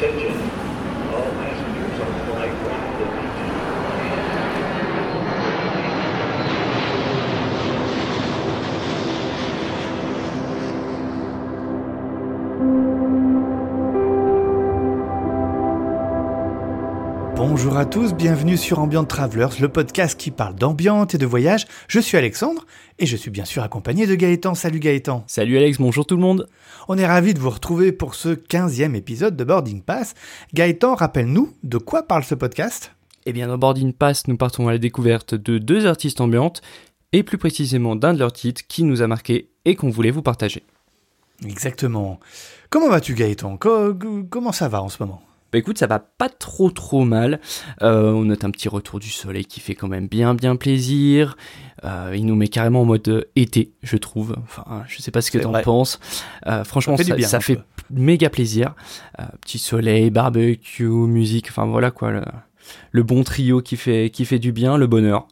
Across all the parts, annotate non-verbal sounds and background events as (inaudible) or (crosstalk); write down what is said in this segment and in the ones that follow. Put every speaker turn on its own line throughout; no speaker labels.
将军
Bonjour à tous, bienvenue sur Ambient Travelers, le podcast qui parle d'ambiance et de voyage. Je suis Alexandre et je suis bien sûr accompagné de Gaëtan. Salut Gaëtan.
Salut Alex, bonjour tout le monde.
On est ravis de vous retrouver pour ce 15e épisode de Boarding Pass. Gaëtan, rappelle-nous de quoi parle ce podcast?
Eh bien, dans Boarding Pass, nous partons à la découverte de deux artistes ambiantes et plus précisément d'un de leurs titres qui nous a marqué et qu'on voulait vous partager.
Exactement. Comment vas-tu Gaëtan? Co- Comment ça va en ce moment?
Bah écoute, ça va pas trop trop mal. Euh, on note un petit retour du soleil qui fait quand même bien bien plaisir. Euh, il nous met carrément en mode euh, été, je trouve. Enfin, je sais pas ce que t'en penses. Euh, franchement,
Ça fait
ça,
du bien,
ça
un
fait
peu.
méga plaisir. Petit soleil, barbecue, musique. Enfin voilà quoi, le, le bon trio qui fait qui fait du bien, le bonheur.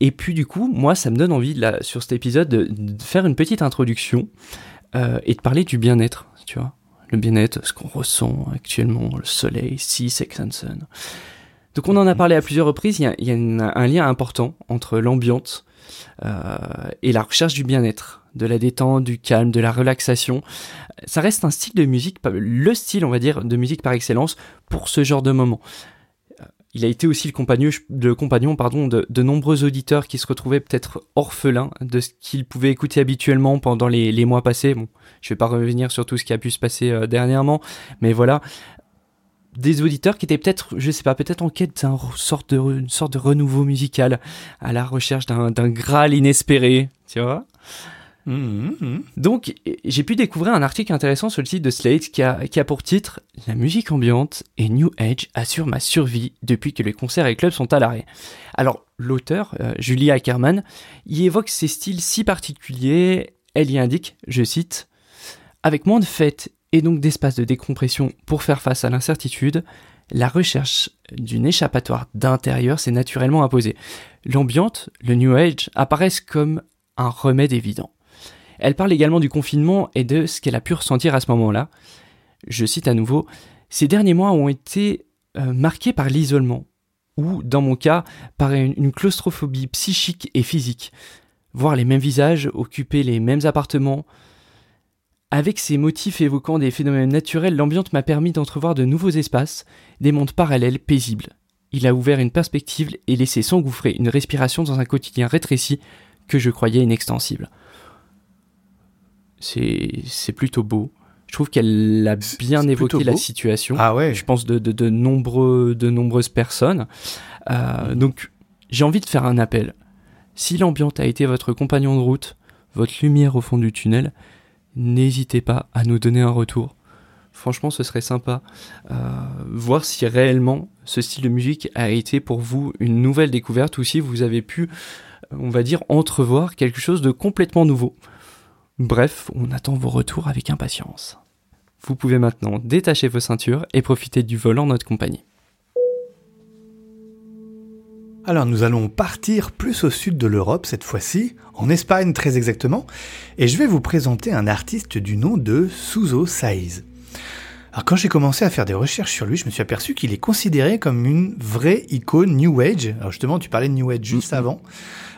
Et puis du coup, moi, ça me donne envie là sur cet épisode de, de faire une petite introduction et de parler du bien-être, tu vois le bien-être, ce qu'on ressent actuellement, le soleil, Sea, Sex and Sun. Donc on en a parlé à plusieurs reprises, il y a, un lien important entre l'ambiance euh, et la recherche du bien-être, de la détente, du calme, de la relaxation. Ça reste un style de musique, le style on va dire de musique par excellence pour ce genre de moment. Il a été aussi le compagnon, pardon, de, de nombreux auditeurs qui se retrouvaient peut-être orphelins de ce qu'ils pouvaient écouter habituellement pendant les, les mois passés. Bon, je vais pas revenir sur tout ce qui a pu se passer euh, dernièrement, mais voilà, des auditeurs qui étaient peut-être, je sais pas, peut-être en quête d'une sorte de, sorte de renouveau musical, à la recherche d'un graal inespéré, tu vois.
Mhm, mhm.
Donc, j'ai pu découvrir un article intéressant sur le site de Slate qui a, pour titre La musique ambiante et New Age assure ma survie depuis que les concerts et clubs sont à l'arrêt. Alors, l'auteur, euh, Julie Ackerman, y évoque ces styles si particuliers. Elle y indique, je cite, Avec moins de fêtes et donc d'espace de décompression pour faire face à l'incertitude, la recherche d'une échappatoire d'intérieur s'est naturellement imposée. L'ambiante, le New Age, apparaissent comme un remède évident. Elle parle également du confinement et de ce qu'elle a pu ressentir à ce moment-là. Je cite à nouveau, Ces derniers mois ont été euh, marqués par l'isolement, ou, dans mon cas, par une, une claustrophobie psychique et physique. Voir les mêmes visages, occuper les mêmes appartements. Avec ces motifs évoquant des phénomènes naturels, l'ambiance m'a permis d'entrevoir de nouveaux espaces, des mondes parallèles paisibles. Il a ouvert une perspective et laissé s'engouffrer une respiration dans un quotidien rétréci que je croyais inextensible c'est plutôt beau. Je trouve qu'elle a bien évoqué la situation.
Ah ouais.
Je pense de, de, de nombreux de nombreuses personnes. Euh, donc j'ai envie de faire un appel. Si l'ambiance a été votre compagnon de route, votre lumière au fond du tunnel, n'hésitez pas à nous donner un retour. Franchement, ce serait sympa. Euh, voir si réellement ce style de musique a été pour vous une nouvelle découverte ou si vous avez pu, on va dire, entrevoir quelque chose de complètement nouveau. Bref, on attend vos retours avec impatience. Vous pouvez maintenant détacher vos ceintures et profiter du vol en notre compagnie.
Alors nous allons partir plus au sud de l'Europe cette fois-ci, en Espagne très exactement, et je vais vous présenter un artiste du nom de Suzo Saiz. Alors quand j'ai commencé à faire des recherches sur lui, je me suis aperçu qu'il est considéré comme une vraie icône New Age. Alors justement, tu parlais de New Age juste
Mhm.
avant.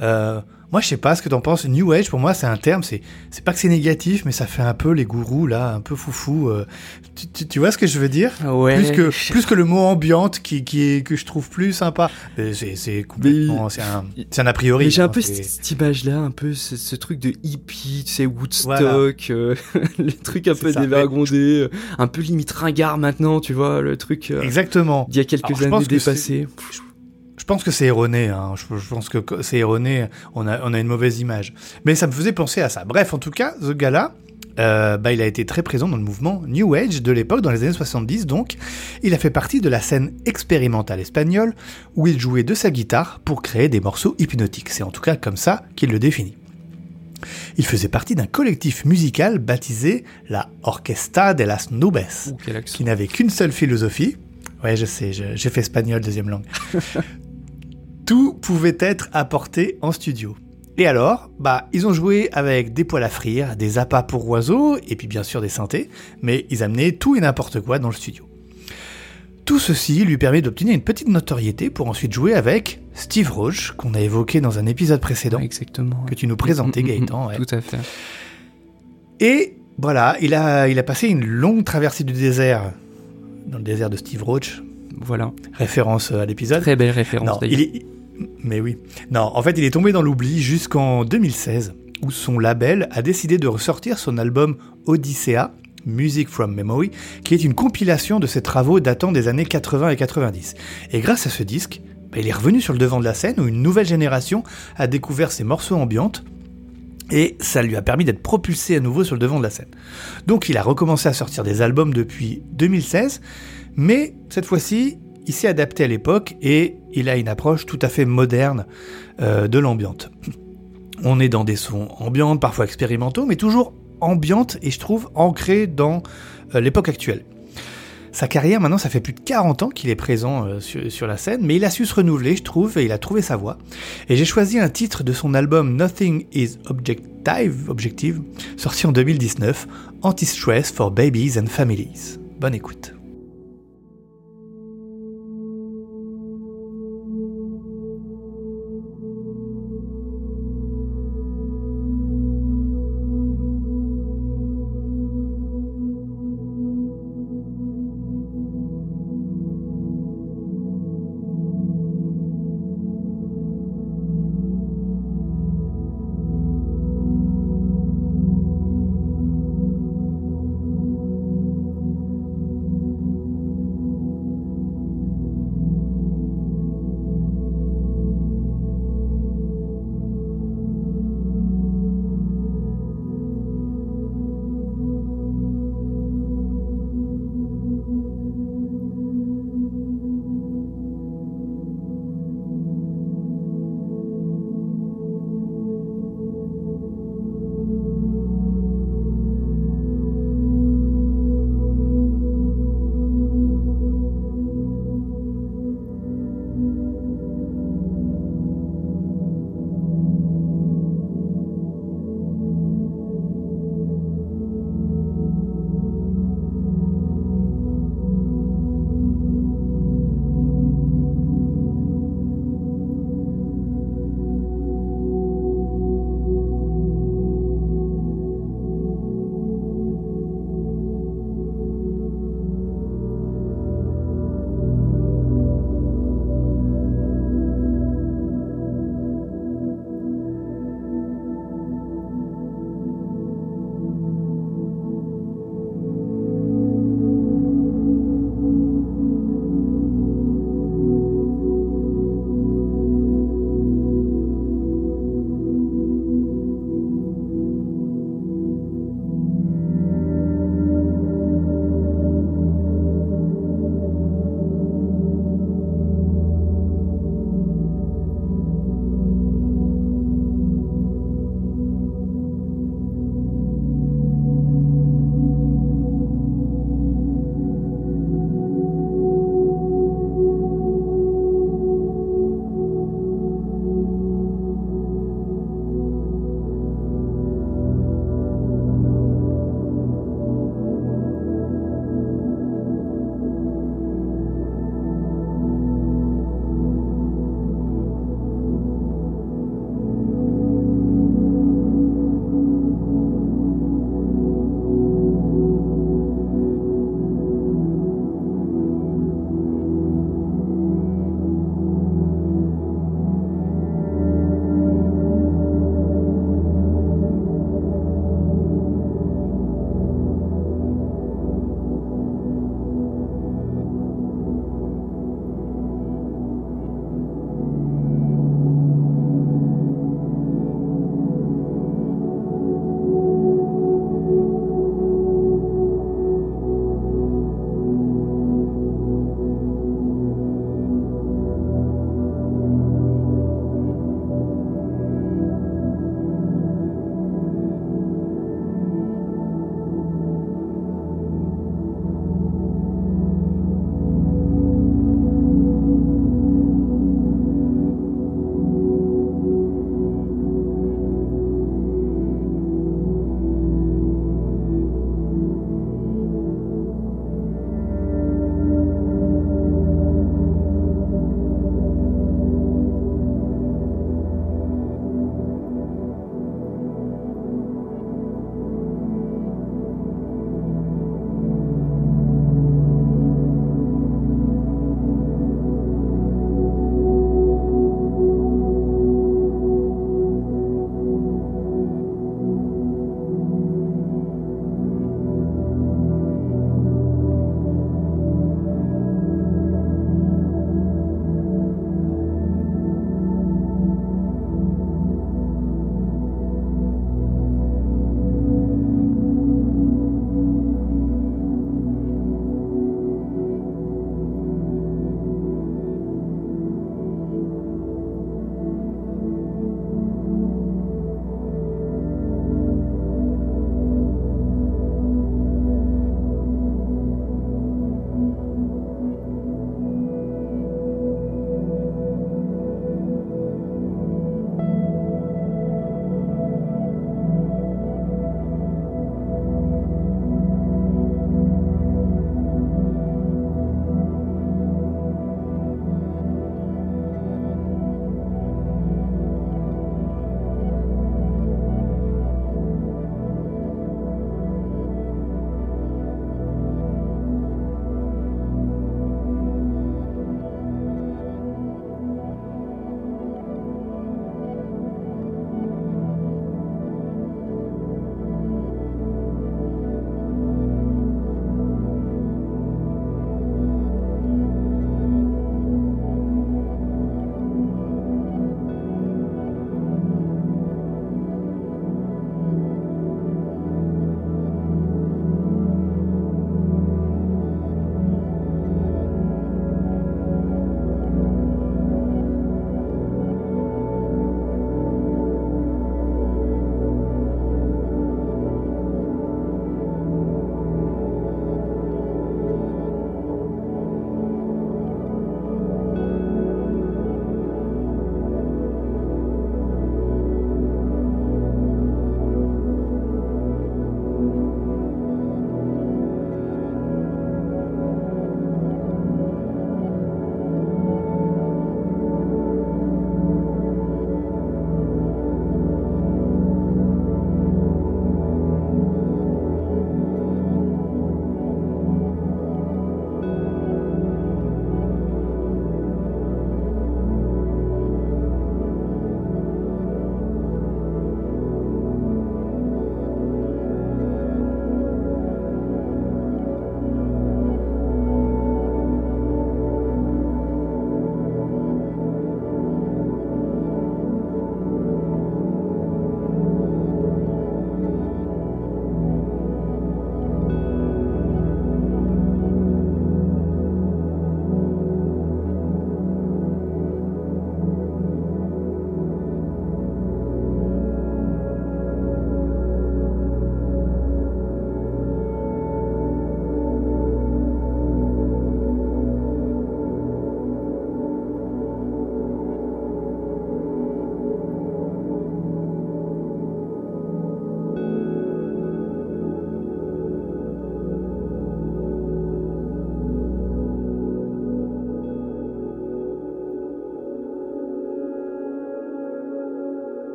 Euh, moi, je sais pas ce que t'en penses. New Age, pour moi, c'est un terme. C'est, c'est pas que c'est négatif, mais ça fait un peu les gourous là, un peu foufou. euh. Tu, tu- tu vois ce que je veux dire?
Ouais.
plus que plus que le mot ambiante qui, qui est que je trouve plus sympa. C'est c'est complètement c'est un c'est un a priori.
J'ai un peu cette, cette image-là, un peu ce, ce truc de hippie, tu sais, Woodstock,
Voilà.
euh, (laughs) le truc un peu
ça.
dévergondé, euh, un peu limite ringard maintenant, tu vois, le truc euh,
exactement.
d'il y a quelques
Alors,
années dépassé.
Je pense que c'est erroné. Hein. Je, je pense que c'est erroné. On a on a une mauvaise image. Mais ça me faisait penser à ça. Bref, en tout cas, ce gars-là. euh, bah, il a été très présent dans le mouvement New Age de l'époque, dans les années 70 donc. Il a fait partie de la scène expérimentale espagnole où il jouait de sa guitare pour créer des morceaux hypnotiques. C'est en tout cas comme ça qu'il le définit. Il faisait partie d'un collectif musical baptisé la Orquesta de las Nubes,
Ouh,
qui n'avait qu'une seule philosophie. Ouais, je sais, je- j'ai fait espagnol deuxième langue. (laughs) Tout pouvait être apporté en studio. Et alors, bah, ils ont joué avec des poils à frire, des appâts pour oiseaux, et puis bien sûr des synthés, mais ils amenaient tout et n'importe quoi dans le studio. Tout ceci lui permet d'obtenir une petite notoriété pour ensuite jouer avec Steve Roach, qu'on a évoqué dans un épisode précédent,
Exactement.
que tu nous présentais,
Mm, mm, mm,
Gaëtan. ouais.
Tout à fait.
Et voilà, il a, il a passé une longue traversée du désert, dans le désert de Steve Roach,
Voilà.
référence à l'épisode.
Très belle référence d'ailleurs.
il. Mais oui. Non, en fait, il est tombé dans l'oubli jusqu'en 2016, où son label a décidé de ressortir son album Odyssea, Music from Memory, qui est une compilation de ses travaux datant des années 80 et 90. Et grâce à ce disque, bah, il est revenu sur le devant de la scène, où une nouvelle génération a découvert ses morceaux ambiantes, et ça lui a permis d'être propulsé à nouveau sur le devant de la scène. Donc il a recommencé à sortir des albums depuis 2016, mais cette fois-ci, il s'est adapté à l'époque et il a une approche tout à fait moderne euh, de l'ambiante. On est dans des sons ambiantes, parfois expérimentaux, mais toujours ambiantes et je trouve ancrés dans euh, l'époque actuelle. Sa carrière, maintenant, ça fait plus de 40 ans qu'il est présent euh, sur, la scène, mais il a su se renouveler, je trouve, et il a trouvé sa voix. Et j'ai choisi un titre de son album Nothing is Objective sorti en 2019, Anti-Stress for Babies and Families. Bonne écoute.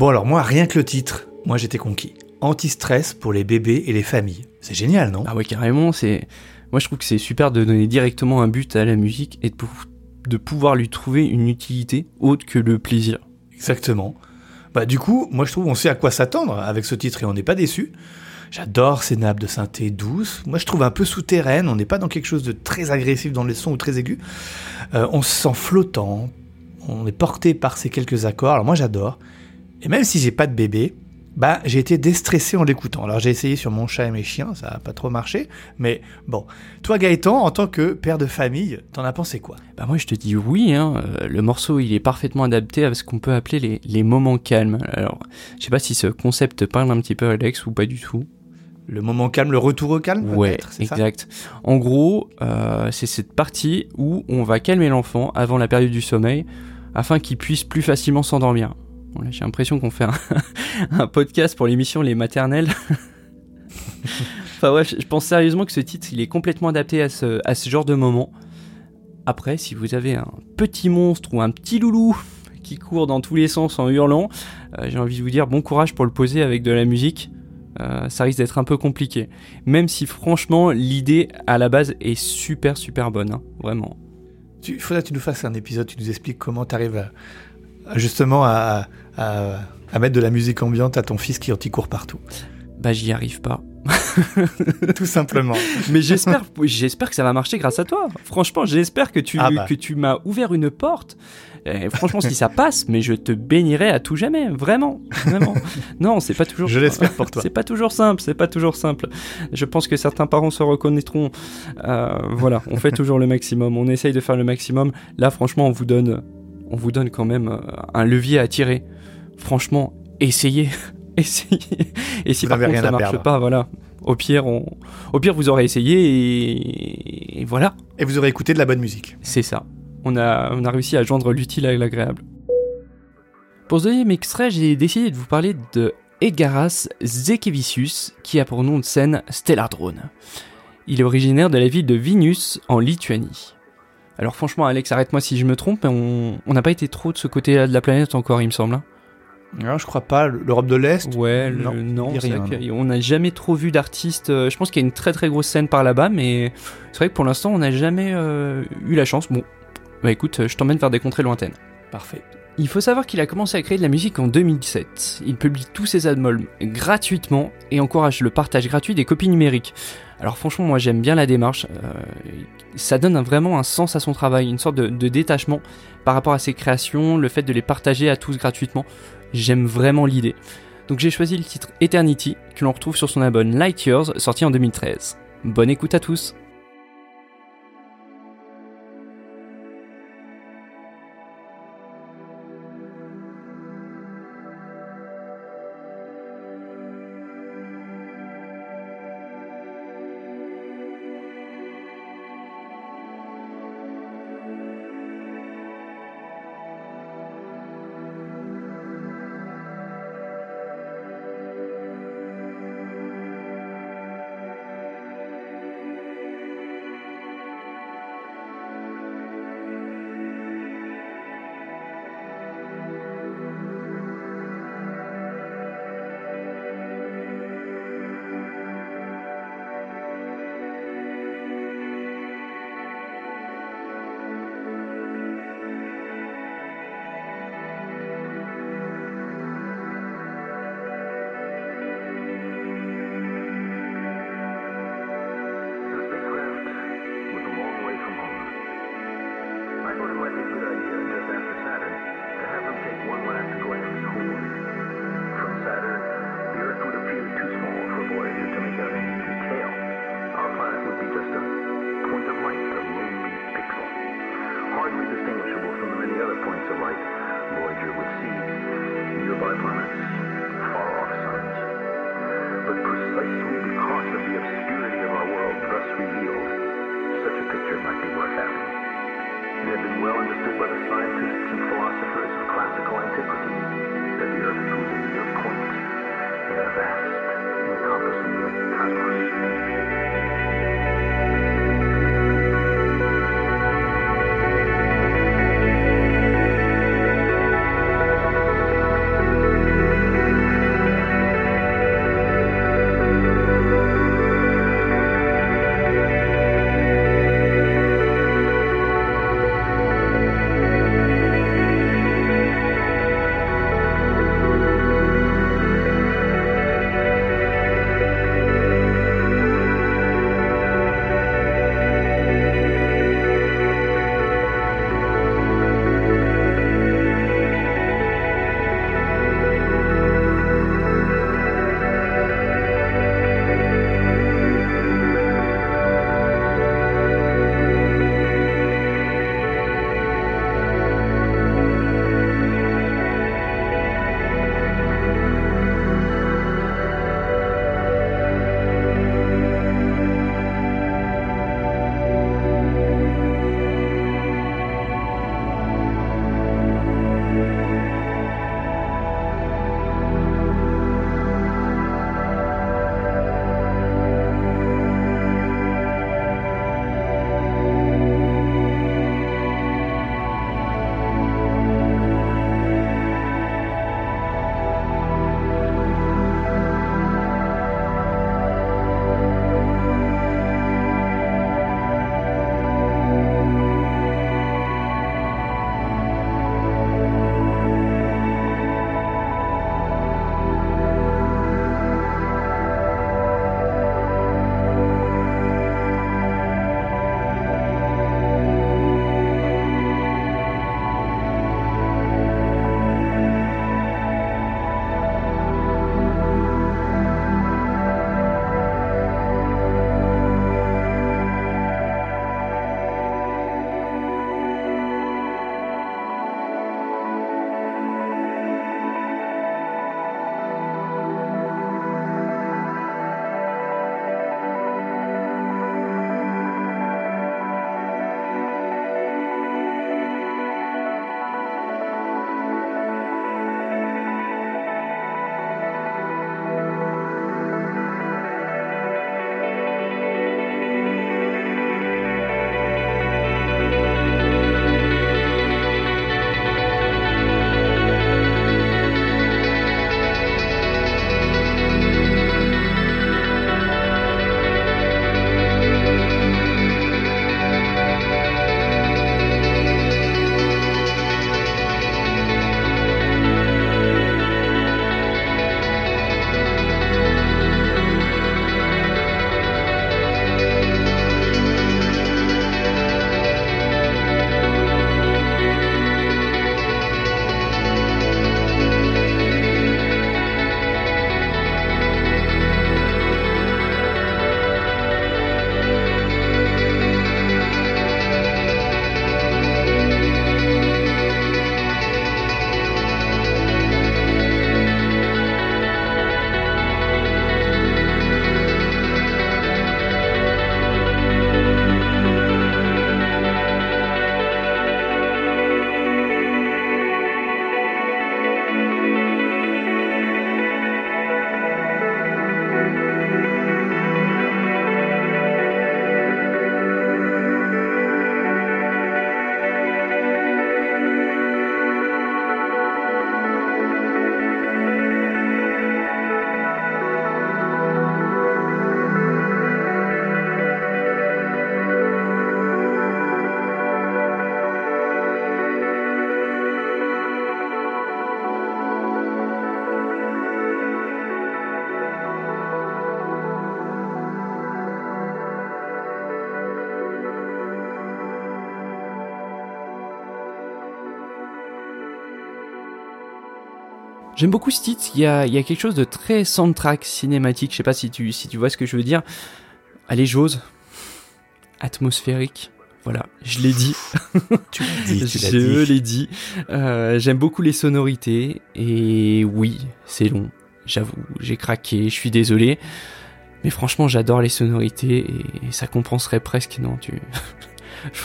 Bon alors moi, rien que le titre, moi j'étais conquis. Anti-stress pour les bébés et les familles. C'est génial, non?
Ah ouais, carrément, c'est... Moi je trouve que c'est super de donner directement un but à la musique et de, pou- de pouvoir lui trouver une utilité autre que le plaisir.
Exactement. Bah du coup, moi je trouve on sait à quoi s'attendre avec ce titre et on n'est pas déçu. J'adore ces nappes de synthé douces. Moi je trouve un peu souterraine, on n'est pas dans quelque chose de très agressif dans les sons ou très aigu. Euh, on se sent flottant, on est porté par ces quelques accords. Alors moi j'adore. Et même si j'ai pas de bébé, bah j'ai été déstressé en l'écoutant. Alors j'ai essayé sur mon chat et mes chiens, ça a pas trop marché. Mais bon, toi Gaëtan, en tant que père de famille, t'en as pensé quoi?
Bah moi je te dis oui, hein, euh, le morceau il est parfaitement adapté à ce qu'on peut appeler les, les moments calmes. Alors je sais pas si ce concept te parle un petit peu Alex ou pas du tout.
Le moment calme, le retour au calme
Ouais,
ça?
exact. En gros, euh, c'est cette partie où on va calmer l'enfant avant la période du sommeil afin qu'il puisse plus facilement s'endormir. Bon, là, j'ai l'impression qu'on fait (laughs) un, podcast pour l'émission Les Maternelles. (laughs) enfin ouais, je pense sérieusement que ce titre, il est complètement adapté à ce, genre de moment. Après, si vous avez un petit monstre ou un petit loulou qui court dans tous les sens en hurlant, euh, j'ai envie de vous dire bon courage pour le poser avec de la musique. Euh, ça risque d'être un peu compliqué. Même si franchement l'idée à la base est super super bonne, hein, vraiment.
Il faudrait que tu nous fasses un épisode, tu nous expliques comment tu arrives à justement à, à- à mettre de la musique ambiante à ton fils qui anti-court partout.
Bah j'y arrive pas. (laughs)
Tout simplement.
Mais j'espère j'espère que ça va marcher grâce à toi. Franchement, j'espère que tu
Ah bah.
que tu m'as ouvert une porte. Et franchement, si ça passe, mais je te bénirai à tout jamais, vraiment, vraiment. (laughs) Non, c'est pas toujours.
Je l'espère pour toi.
C'est pas toujours simple, c'est pas toujours simple. Je pense que certains parents se reconnaîtront. Euh, voilà, on fait toujours le maximum, on essaye de faire le maximum. Là, franchement, on vous donne, on vous donne quand même euh, un levier à tirer. Franchement, essayez, (laughs) essayez. Et si
Vous
par contre ça marche
perdre.
pas, voilà. Au pire, on, au pire, vous aurez essayé et, et voilà,
Et vous aurez écouté de la bonne musique.
c'est ça. On a, on a réussi à joindre l'utile à l'agréable. Pour ce deuxième extrait, j'ai décidé de vous parler de Egaras Zekevicius, qui a pour nom de scène Stellar Drone. Il est originaire de la ville de Vilnius, en Lituanie. Alors franchement, Alex, arrête-moi si je me trompe, mais on on n'a pas été trop de ce côté-là de la planète encore, il me semble. hein.
Non, je crois pas. L'Europe de l'Est?
Ouais, le-
Non, rien,
vrai qu'on n'a jamais trop vu d'artistes. euh, Je pense qu'il y a une très très grosse scène par là-bas, mais c'est vrai que pour l'instant, on n'a jamais euh, eu la chance. Bon, bah écoute, je t'emmène vers des contrées lointaines.
Parfait.
Il faut savoir qu'il a commencé à créer de la musique en 2007. Il publie tous ses albums gratuitement et encourage le partage gratuit des copies numériques. Alors franchement, moi j'aime bien la démarche. euh, ça donne vraiment un sens à son travail, une sorte de, de détachement par rapport à ses créations, le fait de les partager à tous gratuitement. J'aime vraiment l'idée. Donc j'ai choisi le titre Eternity, que l'on retrouve sur son album Light Years, sorti en 2013. Bonne écoute à tous J'aime beaucoup ce titre, il y a, il y a quelque chose de très soundtrack cinématique, je sais pas si tu, si tu vois ce que je veux dire. Allez, j'ose. Atmosphérique. Voilà, je l'ai dit. (laughs)
Tu l'as dit, tu l'as
je l'ai dit. Euh, J'aime beaucoup les sonorités et oui, c'est long. J'avoue, j'ai craqué, je suis désolé. Mais franchement, j'adore les sonorités et ça compenserait presque. Non, tu.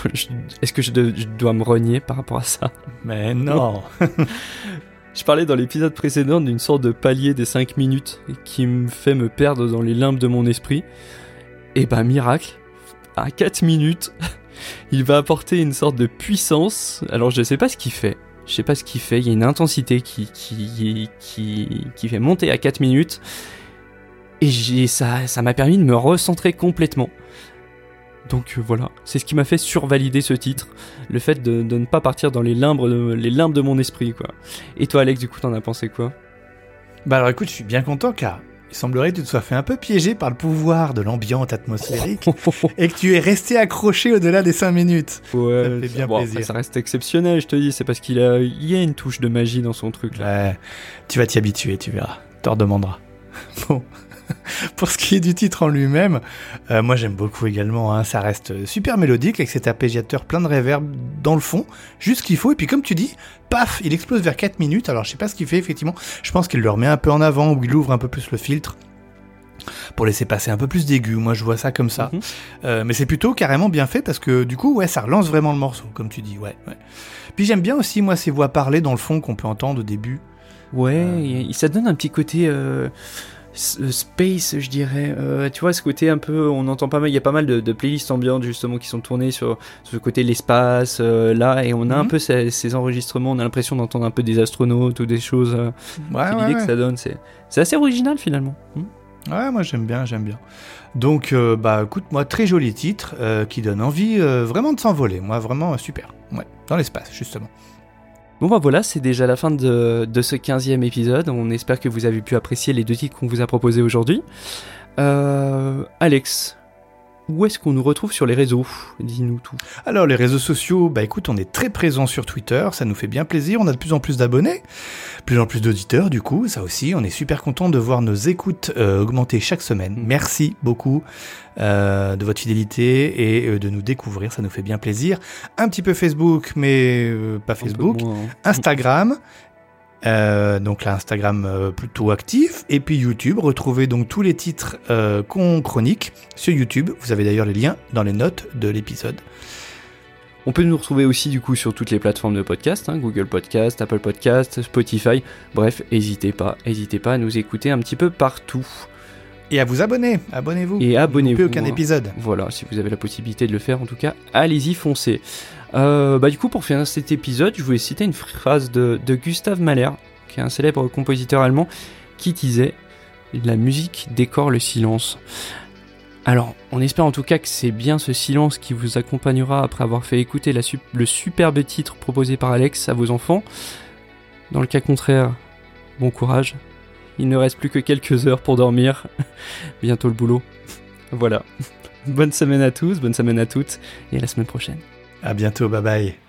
(laughs) Est-ce que je dois me renier par rapport à ça?
Mais non. (laughs)
Je parlais dans l'épisode précédent d'une sorte de palier des 5 minutes qui me fait me perdre dans les limbes de mon esprit. Et bah, miracle, à 4 minutes, (laughs) il va apporter une sorte de puissance. Alors, je sais pas ce qu'il fait. Je sais pas ce qu'il fait. Il y a une intensité qui, qui, qui, fait monter à 4 minutes. Et ça m'a permis de me recentrer complètement. Donc euh, voilà, c'est ce qui m'a fait survalider ce titre, le fait de, de ne pas partir dans les limbes de, les limbes de mon esprit quoi. Et toi Alex, du coup t'en as pensé quoi?
Bah alors écoute, je suis bien content car il semblerait que tu te sois fait un peu piéger par le pouvoir de l'ambiance atmosphérique (laughs) et que tu es resté accroché au-delà des 5 minutes.
Ouais,
Ça fait bien
bon, après,
plaisir.
ça reste exceptionnel, je te dis, c'est parce qu'il a, il y a une touche de magie dans son truc là.
Ouais, tu vas t'y habituer, tu verras. T'en redemanderas. (laughs) Bon. (laughs) Pour ce qui est du titre en lui-même, euh, moi j'aime beaucoup également. hein. Ça reste super mélodique avec cet arpégiateur plein de réverb dans le fond, juste ce qu'il faut. Et puis comme tu dis, paf, il explose vers 4 minutes. Alors je sais pas ce qu'il fait effectivement. Je pense qu'il le remet un peu en avant ou il ouvre un peu plus le filtre pour laisser passer un peu plus d'aigu. Moi je vois ça comme ça.
Mhm.
Euh, mais c'est plutôt carrément bien fait parce que du coup, ouais, ça relance vraiment le morceau, comme tu dis. Ouais, ouais. Puis j'aime bien aussi moi ces voix parlées dans le fond qu'on peut entendre au début.
Ouais,
Euh.
ça donne un petit côté euh, space, je dirais. Euh, tu vois, ce côté un peu, on entend pas mal, il y a pas mal de, de playlists ambiantes justement qui sont tournées sur, sur ce côté l'espace, euh, là, et on a un
Mhm.
peu ces, ces enregistrements, on a l'impression d'entendre un peu des astronautes ou des choses. euh,
Ouais,
c'est
ouais,
l'idée
ouais.
que ça donne, c'est assez original finalement. Hmm.
Ouais, moi j'aime bien, j'aime bien. Donc, euh, bah écoute, moi, très joli titre euh, qui donne envie euh, vraiment de s'envoler. Moi, vraiment euh, super. Ouais, dans l'espace, justement.
Bon bah voilà, c'est déjà la fin de, de ce 15e épisode. On espère que vous avez pu apprécier les deux titres qu'on vous a proposés aujourd'hui. Euh, Alex, où est-ce qu'on nous retrouve sur les réseaux? Dis-nous tout.
Alors, les réseaux sociaux, bah écoute, on est très présent sur Twitter, ça nous fait bien plaisir. On a de plus en plus d'abonnés, plus en plus d'auditeurs, du coup, ça aussi. On est super content de voir nos écoutes euh, augmenter chaque semaine. Merci beaucoup euh, de votre fidélité et euh, de nous découvrir, ça nous fait bien plaisir. Un petit peu Facebook, mais pas Facebook.
moins, hein.
Instagram. Euh, donc là, Instagram euh, plutôt actif. Et puis YouTube, retrouvez donc tous les titres euh, qu'on chronique sur YouTube. Vous avez d'ailleurs les liens dans les notes de l'épisode.
On peut nous retrouver aussi du coup sur toutes les plateformes de podcast, hein, Google Podcast, Apple Podcast, Spotify. Bref, n'hésitez pas, n'hésitez pas à nous écouter un petit peu partout.
Et à vous abonner, abonnez-vous.
Et abonnez-vous.
Plus aucun
hein.
épisode.
Voilà, si vous avez la possibilité de le faire, en tout cas, allez-y, foncez. Euh, bah, du coup, pour finir cet épisode, je voulais citer une phrase de, de Gustave Mahler, qui est un célèbre compositeur allemand, qui disait La musique décore le silence. Alors, on espère en tout cas que c'est bien ce silence qui vous accompagnera après avoir fait écouter le superbe titre proposé par Alex à vos enfants. Dans le cas contraire, bon courage. Il ne reste plus que quelques heures pour dormir. (laughs) Bientôt le boulot. Voilà. (laughs) Bonne semaine à tous, bonne semaine à toutes, et à la semaine prochaine.
À bientôt, bye bye.